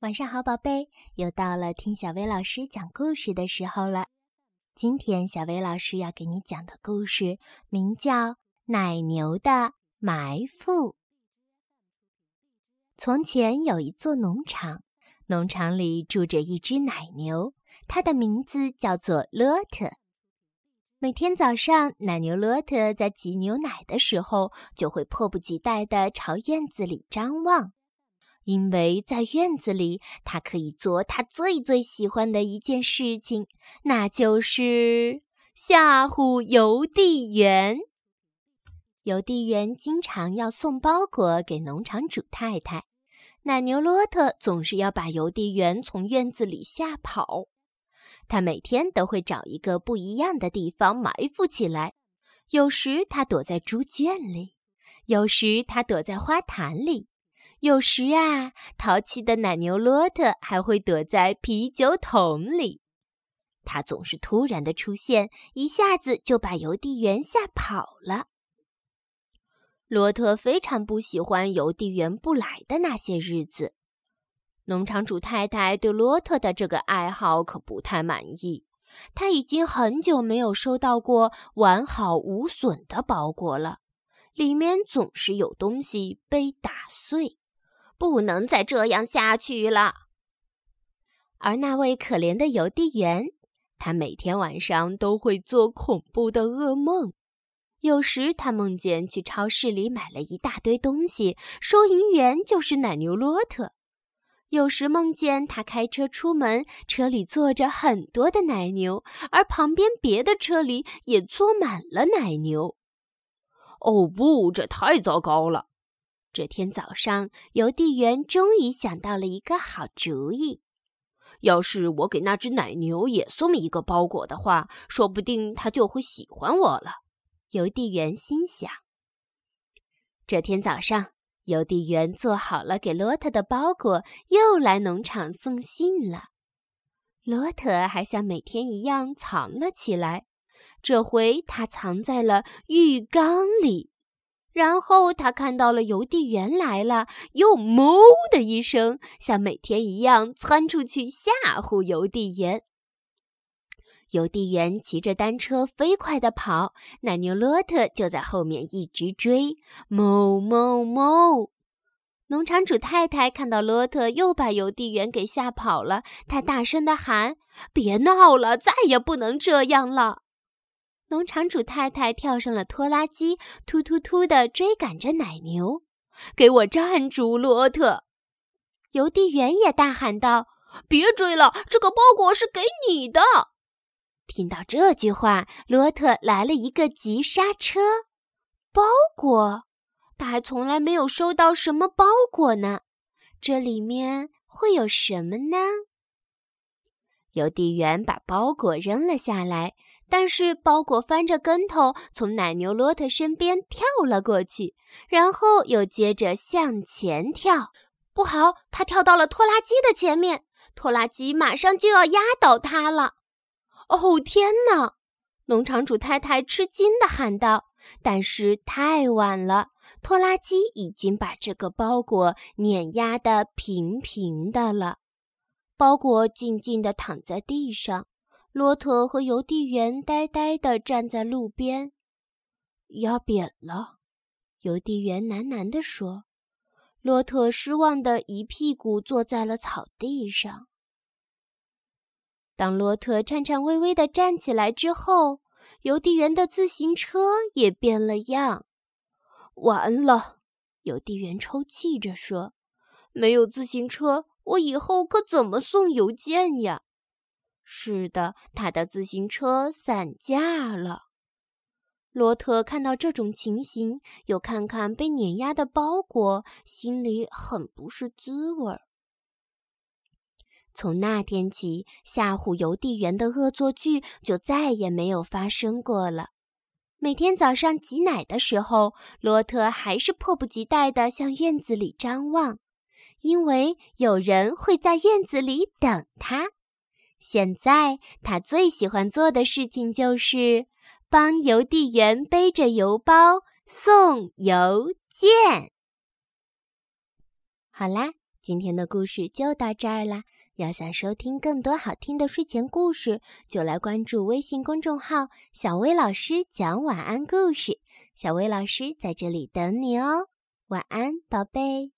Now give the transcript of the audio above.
晚上好，宝贝，又到了听小薇老师讲故事的时候了。今天小薇老师要给你讲的故事名叫《奶牛的埋伏》。从前有一座农场，农场里住着一只奶牛，它的名字叫做骆特。每天早上，奶牛骆特在挤牛奶的时候，就会迫不及待地朝院子里张望。因为在院子里，他可以做他最最喜欢的一件事情，那就是吓唬邮递员。邮递员经常要送包裹给农场主太太，奶牛骆特总是要把邮递员从院子里吓跑。他每天都会找一个不一样的地方埋伏起来，有时他躲在猪圈里，有时他躲在花坛里。有时啊，淘气的奶牛骆特还会躲在啤酒桶里。他总是突然的出现，一下子就把邮递员吓跑了。罗特非常不喜欢邮递员不来的那些日子。农场主太太对罗特的这个爱好可不太满意。他已经很久没有收到过完好无损的包裹了，里面总是有东西被打碎。不能再这样下去了。而那位可怜的邮递员，他每天晚上都会做恐怖的噩梦。有时他梦见去超市里买了一大堆东西，收银员就是奶牛骆特；有时梦见他开车出门，车里坐着很多的奶牛，而旁边别的车里也坐满了奶牛。哦不，这太糟糕了！这天早上，邮递员终于想到了一个好主意。要是我给那只奶牛也送一个包裹的话，说不定它就会喜欢我了。邮递员心想。这天早上，邮递员做好了给罗特的包裹，又来农场送信了。罗特还像每天一样藏了起来，这回他藏在了浴缸里。然后他看到了邮递员来了，又“哞”的一声，像每天一样窜出去吓唬邮递员。邮递员骑着单车飞快地跑，奶牛骆特就在后面一直追，“哞哞哞”。农场主太太看到骆特又把邮递员给吓跑了，她大声地喊：“别闹了，再也不能这样了！”农场主太太跳上了拖拉机，突突突地追赶着奶牛。给我站住，罗特！邮递员也大喊道：“别追了，这个包裹是给你的。”听到这句话，罗特来了一个急刹车。包裹？他还从来没有收到什么包裹呢。这里面会有什么呢？邮递员把包裹扔了下来。但是包裹翻着跟头从奶牛骆特身边跳了过去，然后又接着向前跳。不好，他跳到了拖拉机的前面，拖拉机马上就要压倒他了。哦天哪！农场主太太吃惊地喊道。但是太晚了，拖拉机已经把这个包裹碾压得平平的了。包裹静静地躺在地上。骆驼和邮递员呆呆地站在路边，压扁了。邮递员喃喃地说：“骆驼失望的一屁股坐在了草地上。”当骆驼颤颤巍巍地站起来之后，邮递员的自行车也变了样。完了，邮递员抽泣着说：“没有自行车，我以后可怎么送邮件呀？”是的，他的自行车散架了。罗特看到这种情形，又看看被碾压的包裹，心里很不是滋味儿。从那天起，吓唬邮递员的恶作剧就再也没有发生过了。每天早上挤奶的时候，罗特还是迫不及待地向院子里张望，因为有人会在院子里等他。现在他最喜欢做的事情就是帮邮递员背着邮包送邮件。好啦，今天的故事就到这儿啦。要想收听更多好听的睡前故事，就来关注微信公众号“小薇老师讲晚安故事”。小薇老师在这里等你哦，晚安，宝贝。